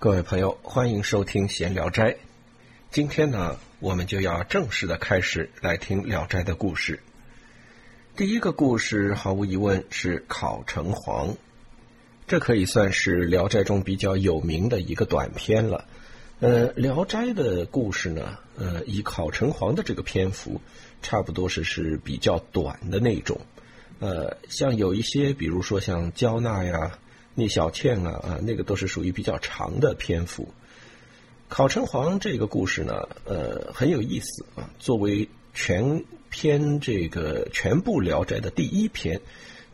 各位朋友，欢迎收听《闲聊斋》。今天呢，我们就要正式的开始来听《聊斋》的故事。第一个故事，毫无疑问是考城隍，这可以算是《聊斋》中比较有名的一个短篇了。呃，《聊斋》的故事呢，呃，以考城隍的这个篇幅，差不多是是比较短的那种。呃，像有一些，比如说像焦娜呀。聂小倩啊啊，那个都是属于比较长的篇幅。考城隍这个故事呢，呃，很有意思啊。作为全篇这个全部《聊斋》的第一篇，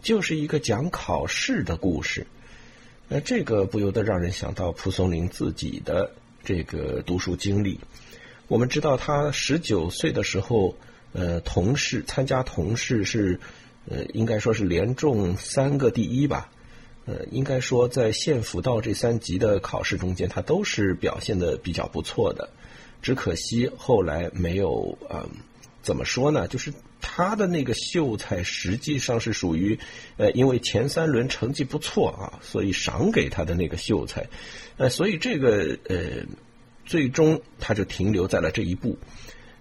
就是一个讲考试的故事。那这个不由得让人想到蒲松龄自己的这个读书经历。我们知道他十九岁的时候，呃，同试参加同试是，呃，应该说是连中三个第一吧。呃，应该说，在县府道这三级的考试中间，他都是表现的比较不错的。只可惜后来没有，呃，怎么说呢？就是他的那个秀才实际上是属于，呃，因为前三轮成绩不错啊，所以赏给他的那个秀才。呃，所以这个呃，最终他就停留在了这一步。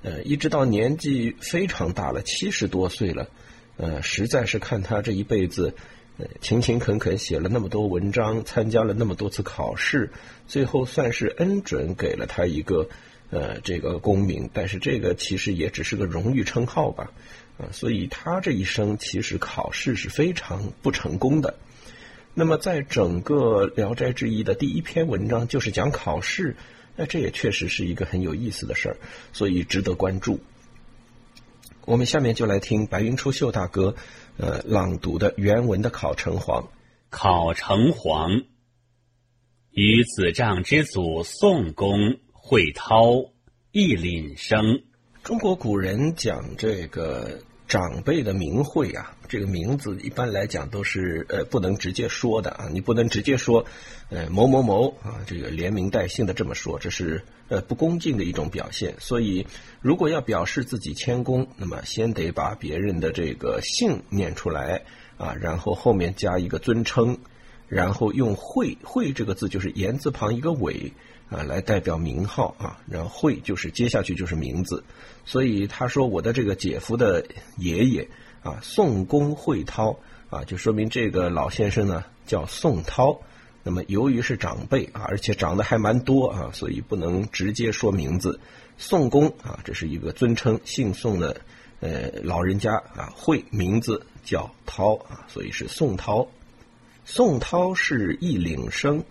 呃，一直到年纪非常大了，七十多岁了，呃，实在是看他这一辈子。勤勤恳恳写了那么多文章，参加了那么多次考试，最后算是恩准给了他一个呃这个功名，但是这个其实也只是个荣誉称号吧，啊，所以他这一生其实考试是非常不成功的。那么在整个《聊斋志异》的第一篇文章就是讲考试，那这也确实是一个很有意思的事儿，所以值得关注。我们下面就来听白云出岫大哥。呃，朗读的原文的考城隍，考城隍，与子丈之祖宋公会涛，亦廪生。中国古人讲这个长辈的名讳啊，这个名字一般来讲都是呃不能直接说的啊，你不能直接说呃某某某啊，这个连名带姓的这么说，这是呃不恭敬的一种表现。所以。如果要表示自己谦恭，那么先得把别人的这个姓念出来啊，然后后面加一个尊称，然后用“会”“会”这个字就是言字旁一个“尾”啊，来代表名号啊，然后“会”就是接下去就是名字。所以他说我的这个姐夫的爷爷啊，宋公会涛啊，就说明这个老先生呢叫宋涛。那么由于是长辈啊，而且长得还蛮多啊，所以不能直接说名字。宋公啊，这是一个尊称，姓宋的呃老人家啊，会名字叫涛啊，所以是宋涛。宋涛是义领生，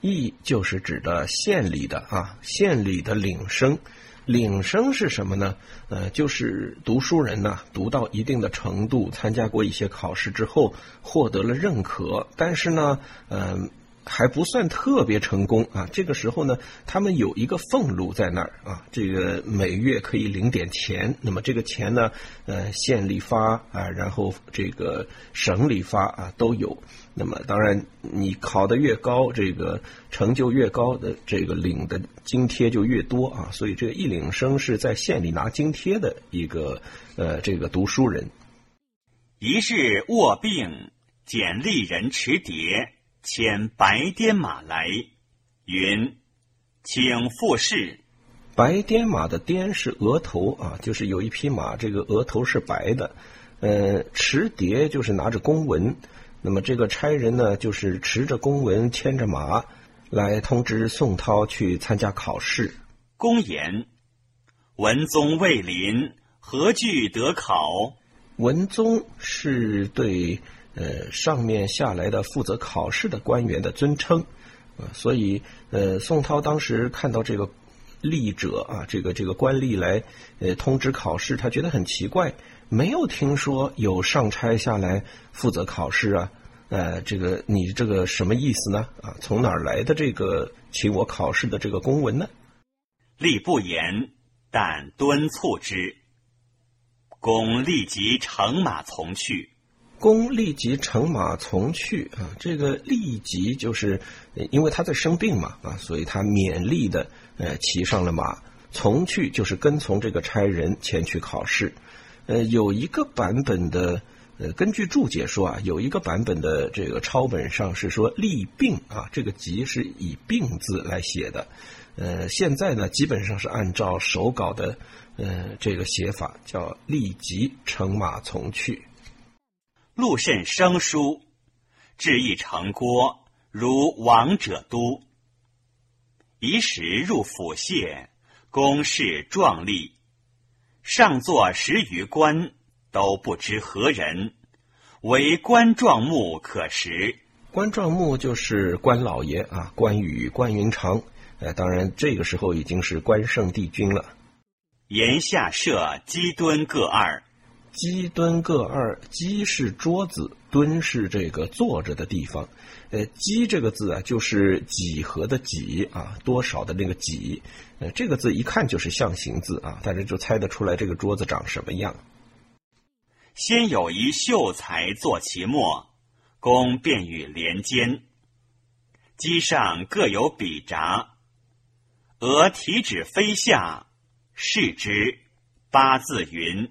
义就是指的县里的啊，县里的领生。领生是什么呢？呃，就是读书人呢，读到一定的程度，参加过一些考试之后，获得了认可，但是呢，嗯。还不算特别成功啊，这个时候呢，他们有一个俸禄在那儿啊，这个每月可以领点钱。那么这个钱呢，呃，县里发啊，然后这个省里发啊，都有。那么当然，你考得越高，这个成就越高的，这个领的津贴就越多啊。所以这个一领生是在县里拿津贴的一个呃这个读书人。一日卧病，简历人持牒。牵白颠马来，云，请复试。白颠马的颠是额头啊，就是有一匹马，这个额头是白的。呃，持牒就是拿着公文，那么这个差人呢，就是持着公文，牵着马来通知宋涛去参加考试。公言：文宗未临，何惧得考？文宗是对。呃，上面下来的负责考试的官员的尊称，啊，所以呃，宋涛当时看到这个吏者啊，这个这个官吏来呃通知考试，他觉得很奇怪，没有听说有上差下来负责考试啊，呃，这个你这个什么意思呢？啊，从哪儿来的这个请我考试的这个公文呢？吏不言，但敦促之，公立即乘马从去。公立即乘马从去啊，这个立即就是因为他在生病嘛啊，所以他勉励的呃骑上了马从去，就是跟从这个差人前去考试。呃，有一个版本的呃，根据注解说啊，有一个版本的这个抄本上是说“立病”啊，这个“疾”是以“病”字来写的。呃，现在呢，基本上是按照手稿的呃这个写法，叫“立即乘马从去”。陆甚生疏，至意成郭，如王者都。以使入府谢，公事壮丽，上座十余官。都不知何人，唯关壮木可识。关壮木就是关老爷啊，关羽、关云长。呃，当然这个时候已经是关圣帝君了。檐下设鸡墩各二，鸡墩各二。鸡是桌子，墩是这个坐着的地方。呃，鸡这个字啊，就是几何的几啊，多少的那个几。呃，这个字一看就是象形字啊，大家就猜得出来这个桌子长什么样。先有一秀才坐其末，公便与连肩。机上各有笔札，鹅提纸飞下，视之八字云：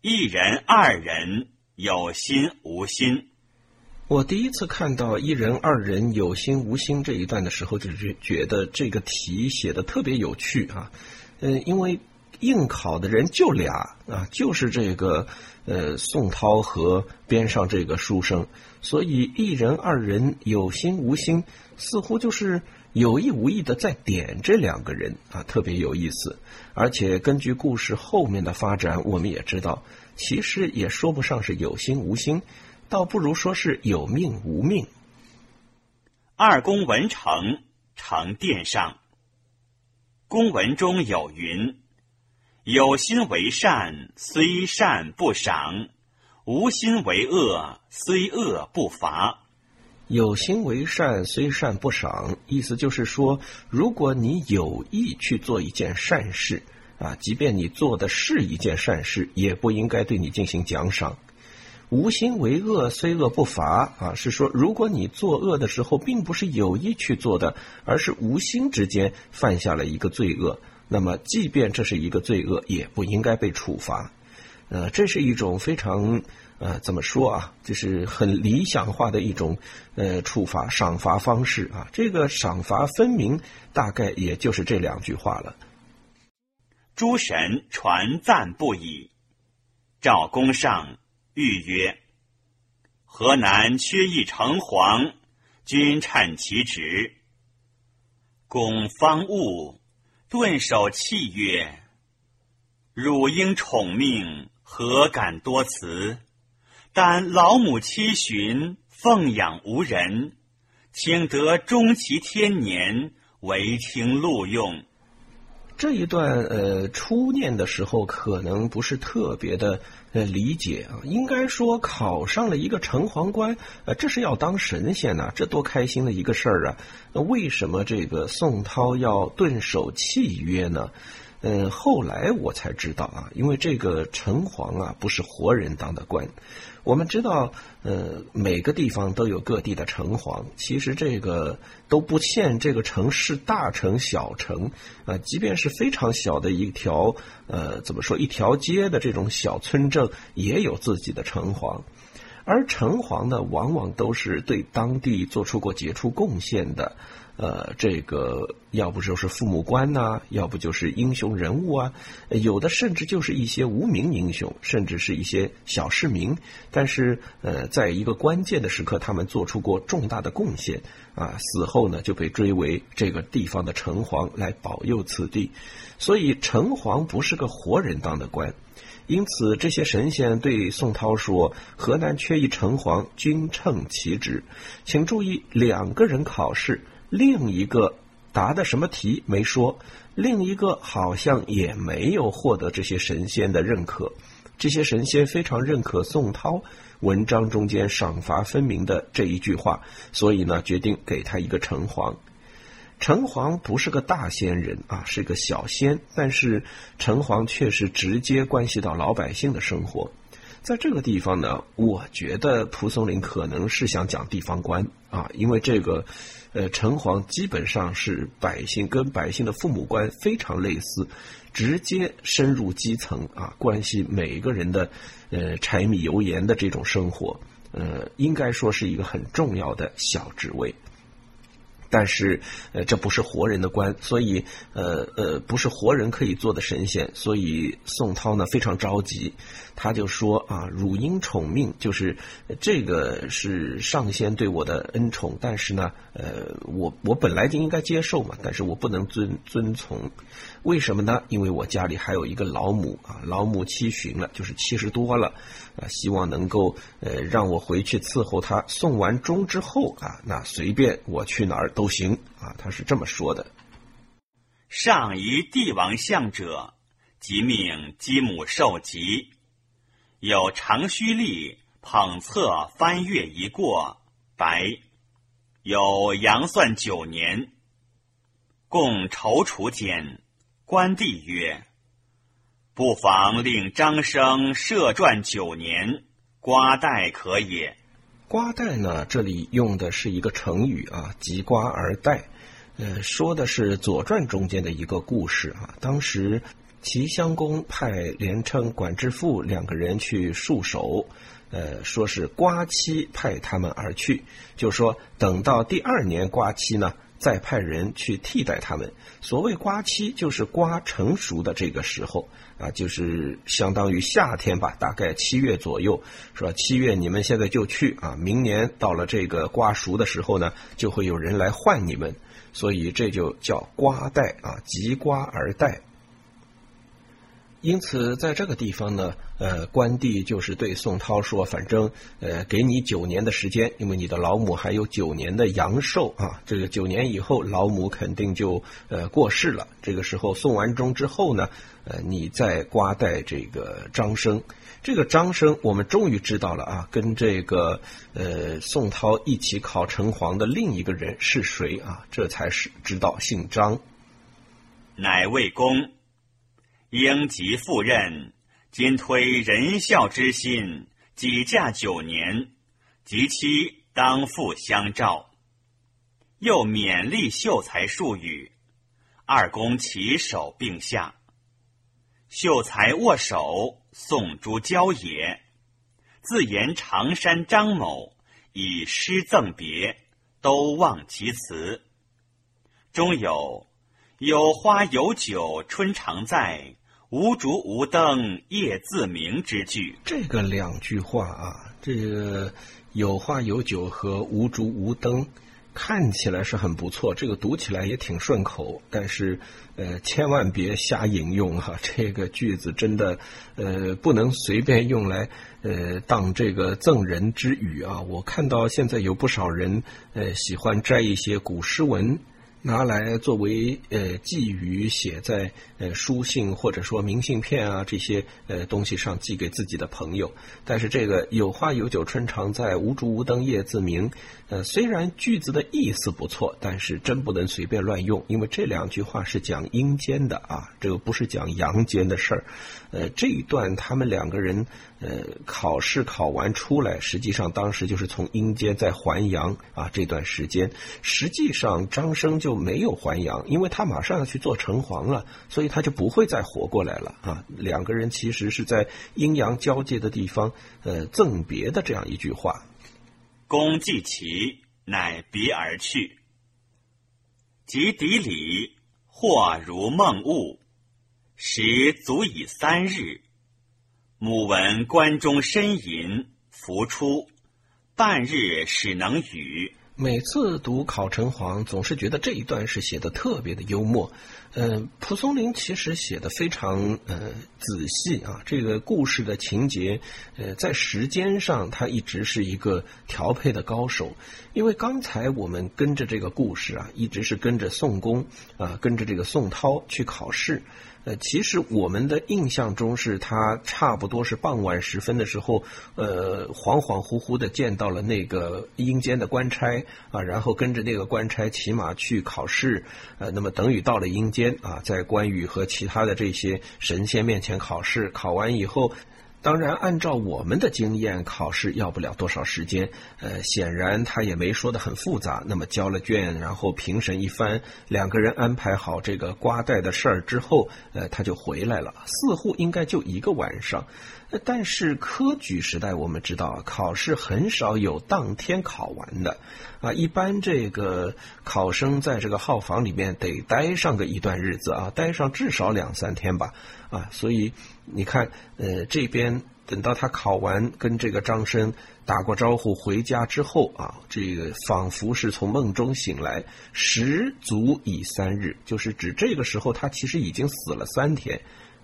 一人、二人有心无心。我第一次看到“一人、二人有心无心”这一段的时候，就觉觉得这个题写的特别有趣啊。嗯，因为。应考的人就俩啊，就是这个呃宋涛和边上这个书生，所以一人二人有心无心，似乎就是有意无意的在点这两个人啊，特别有意思。而且根据故事后面的发展，我们也知道，其实也说不上是有心无心，倒不如说是有命无命。二公文成，成殿上，公文中有云。有心为善，虽善不赏；无心为恶，虽恶不罚。有心为善，虽善不赏，意思就是说，如果你有意去做一件善事啊，即便你做的是一件善事，也不应该对你进行奖赏。无心为恶，虽恶不罚啊，是说，如果你作恶的时候，并不是有意去做的，而是无心之间犯下了一个罪恶。那么，即便这是一个罪恶，也不应该被处罚。呃，这是一种非常呃，怎么说啊？就是很理想化的一种呃处罚赏罚方式啊。这个赏罚分明，大概也就是这两句话了。诸神传赞不已，赵公上谕曰：“河南缺一城隍，君趁其职。”公方悟。顿首泣曰：“汝应宠命，何敢多辞？但老母七旬，奉养无人，请得终其天年，为听录用。”这一段呃，初念的时候可能不是特别的呃理解啊，应该说考上了一个城隍官，呃，这是要当神仙呐，这多开心的一个事儿啊！那为什么这个宋涛要顿首契约呢？嗯，后来我才知道啊，因为这个城隍啊不是活人当的官。我们知道，呃，每个地方都有各地的城隍，其实这个都不限这个城市大城小城啊，即便是非常小的一条，呃，怎么说一条街的这种小村镇，也有自己的城隍。而城隍呢，往往都是对当地做出过杰出贡献的。呃，这个要不就是父母官呐，要不就是英雄人物啊，有的甚至就是一些无名英雄，甚至是一些小市民。但是，呃，在一个关键的时刻，他们做出过重大的贡献啊，死后呢就被追为这个地方的城隍来保佑此地。所以，城隍不是个活人当的官。因此，这些神仙对宋涛说：“河南缺一城隍，君称其职。”请注意，两个人考试。另一个答的什么题没说，另一个好像也没有获得这些神仙的认可。这些神仙非常认可宋涛文章中间赏罚分明的这一句话，所以呢，决定给他一个城隍。城隍不是个大仙人啊，是个小仙，但是城隍却是直接关系到老百姓的生活。在这个地方呢，我觉得蒲松龄可能是想讲地方官啊，因为这个，呃，城隍基本上是百姓跟百姓的父母官非常类似，直接深入基层啊，关系每个人的呃柴米油盐的这种生活，呃，应该说是一个很重要的小职位。但是，呃，这不是活人的官，所以，呃呃，不是活人可以做的神仙，所以宋涛呢非常着急，他就说啊，汝应宠命，就是这个是上仙对我的恩宠，但是呢，呃，我我本来就应该接受嘛，但是我不能遵遵从，为什么呢？因为我家里还有一个老母啊，老母七旬了，就是七十多了，啊，希望能够呃让我回去伺候他，送完钟之后啊，那随便我去哪儿。都行啊，他是这么说的。上仪帝王相者，即命姬母受疾，有长须吏捧册翻阅一过，白有阳算九年，共踌躇间，官帝曰：“不妨令张生设传九年，瓜代可也。”瓜代呢？这里用的是一个成语啊，“及瓜而代”，呃，说的是《左传》中间的一个故事啊。当时齐襄公派连称、管之父两个人去戍守，呃，说是瓜期派他们而去，就说等到第二年瓜期呢。再派人去替代他们。所谓瓜期，就是瓜成熟的这个时候啊，就是相当于夏天吧，大概七月左右，是吧？七月你们现在就去啊，明年到了这个瓜熟的时候呢，就会有人来换你们，所以这就叫瓜代啊，即瓜而代。因此，在这个地方呢，呃，关帝就是对宋涛说：“反正，呃，给你九年的时间，因为你的老母还有九年的阳寿啊。这个九年以后，老母肯定就呃过世了。这个时候送完钟之后呢，呃，你再瓜代这个张生。这个张生，我们终于知道了啊，跟这个呃宋涛一起考城隍的另一个人是谁啊？这才是知道姓张，乃魏公。”应即赴任，今推仁孝之心，己嫁九年，及期当复相召。又勉励秀才数语，二公起手并下。秀才握手，送诸交也。自言常山张某以诗赠别，都忘其词。中有有花有酒春常在。无烛无灯夜自明之句，这个两句话啊，这个有花有酒和无烛无灯，看起来是很不错，这个读起来也挺顺口。但是，呃，千万别瞎引用哈，这个句子真的，呃，不能随便用来，呃，当这个赠人之语啊。我看到现在有不少人，呃，喜欢摘一些古诗文。拿来作为呃寄语，写在呃书信或者说明信片啊这些呃东西上寄给自己的朋友。但是这个有花有酒春常在，无烛无灯夜自明。呃，虽然句子的意思不错，但是真不能随便乱用，因为这两句话是讲阴间的啊，这个不是讲阳间的事儿。呃，这一段他们两个人呃考试考完出来，实际上当时就是从阴间在还阳啊。这段时间，实际上张生就没有还阳，因为他马上要去做城隍了，所以他就不会再活过来了啊。两个人其实是在阴阳交界的地方呃赠别的这样一句话。公既齐，乃别而去。及底里，或如梦寤，时足以三日。母闻关中呻吟，浮出，半日始能语。每次读考成皇，总是觉得这一段是写的特别的幽默。嗯，蒲松龄其实写的非常呃仔细啊，这个故事的情节，呃，在时间上他一直是一个调配的高手。因为刚才我们跟着这个故事啊，一直是跟着宋公啊，跟着这个宋涛去考试。呃，其实我们的印象中是他差不多是傍晚时分的时候，呃，恍恍惚惚的见到了那个阴间的官差啊，然后跟着那个官差骑马去考试，呃，那么等于到了阴间啊，在关羽和其他的这些神仙面前考试，考完以后，当然，按照我们的经验，考试要不了多少时间。呃，显然他也没说的很复杂。那么交了卷，然后评审一番，两个人安排好这个瓜带的事儿之后，呃，他就回来了。似乎应该就一个晚上。但是科举时代，我们知道考试很少有当天考完的，啊，一般这个考生在这个号房里面得待上个一段日子啊，待上至少两三天吧，啊，所以你看，呃，这边等到他考完，跟这个张生打过招呼回家之后啊，这个仿佛是从梦中醒来，十足已三日，就是指这个时候他其实已经死了三天，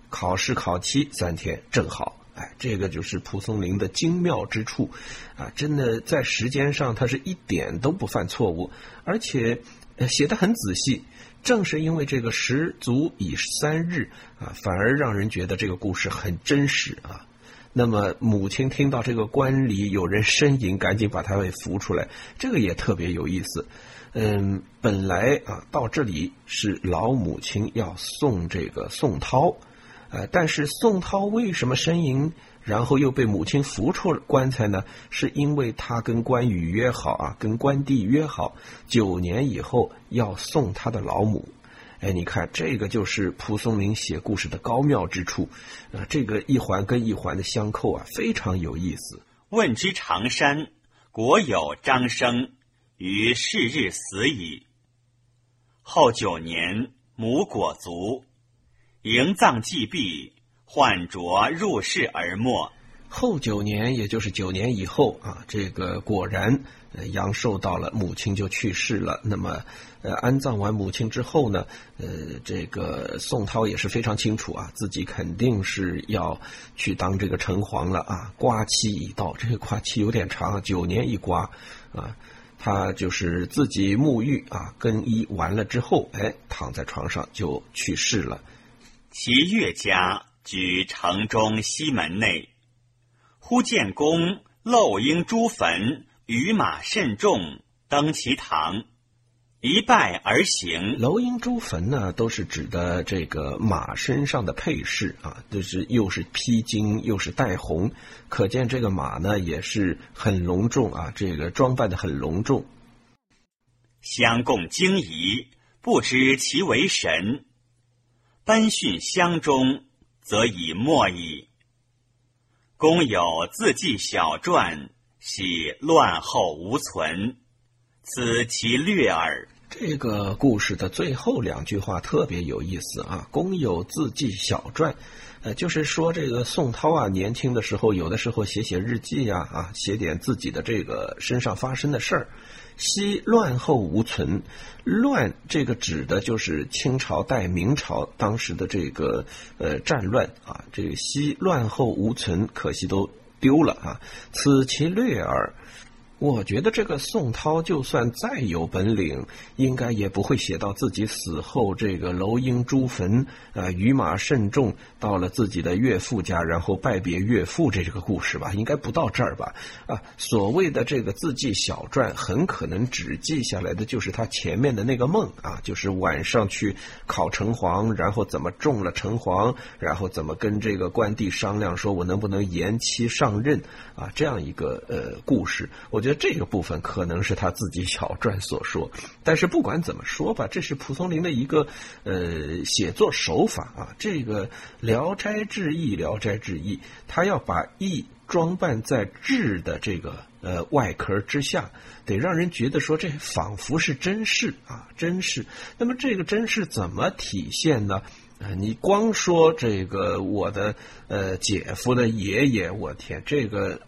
考试考期三天正好。哎，这个就是蒲松龄的精妙之处，啊，真的在时间上他是一点都不犯错误，而且写的很仔细。正是因为这个十足已三日啊，反而让人觉得这个故事很真实啊。那么母亲听到这个棺里有人呻吟，赶紧把他给扶出来，这个也特别有意思。嗯，本来啊到这里是老母亲要送这个宋涛。呃，但是宋涛为什么呻吟，然后又被母亲扶出了棺材呢？是因为他跟关羽约好啊，跟关帝约好，九年以后要送他的老母。哎，你看这个就是蒲松龄写故事的高妙之处，啊，这个一环跟一环的相扣啊，非常有意思。问之常山，国有张生，于是日死矣。后九年，母果卒。营葬祭毕，换着入世而没。后九年，也就是九年以后啊，这个果然阳寿到了，母亲就去世了。那么，呃，安葬完母亲之后呢，呃，这个宋涛也是非常清楚啊，自己肯定是要去当这个城隍了啊。瓜期已到，这个瓜期有点长，九年一瓜啊。他就是自己沐浴啊，更衣完了之后，哎，躺在床上就去世了。其岳家居城中西门内，忽见公漏婴诸坟，与马甚重，登其堂，一拜而行。漏婴诸坟呢，都是指的这个马身上的配饰啊，就是又是披金又是带红，可见这个马呢也是很隆重啊，这个装扮的很隆重。相共惊疑，不知其为神。奔训乡中，则已没矣。公有自记小传，系乱后无存，此其略耳。这个故事的最后两句话特别有意思啊！公有自记小传，呃，就是说这个宋涛啊，年轻的时候有的时候写写日记呀，啊，写点自己的这个身上发生的事儿。昔乱后无存，乱这个指的就是清朝代明朝当时的这个呃战乱啊，这个昔乱后无存，可惜都丢了啊，此其略耳。我觉得这个宋涛就算再有本领，应该也不会写到自己死后这个楼英朱坟，呃，羽马甚重，到了自己的岳父家，然后拜别岳父这个故事吧，应该不到这儿吧？啊，所谓的这个自记小传，很可能只记下来的就是他前面的那个梦啊，就是晚上去考城隍，然后怎么中了城隍，然后怎么跟这个关帝商量，说我能不能延期上任？啊，这样一个呃故事，我觉得。这个部分可能是他自己小传所说，但是不管怎么说吧，这是蒲松龄的一个呃写作手法啊。这个《聊斋志异》，《聊斋志异》，他要把异装扮在志的这个呃外壳之下，得让人觉得说这仿佛是真事啊，真事。那么这个真事怎么体现呢？啊，你光说这个我的呃姐夫的爷爷，我天，这个。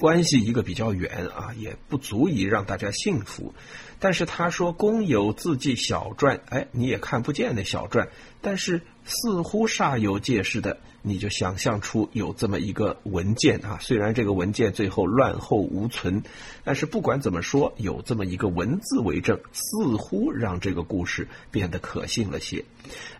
关系一个比较远啊，也不足以让大家信服。但是他说公有自记小篆，哎，你也看不见那小篆，但是似乎煞有介事的。你就想象出有这么一个文件啊，虽然这个文件最后乱后无存，但是不管怎么说，有这么一个文字为证，似乎让这个故事变得可信了些。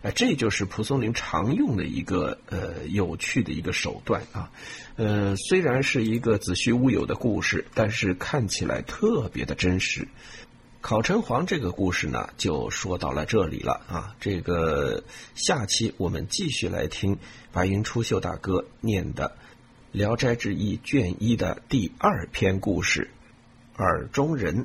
哎，这就是蒲松龄常用的一个呃有趣的一个手段啊。呃，虽然是一个子虚乌有的故事，但是看起来特别的真实。考城隍这个故事呢，就说到了这里了啊。这个下期我们继续来听白云出秀大哥念的《聊斋志异》卷一的第二篇故事《耳中人》。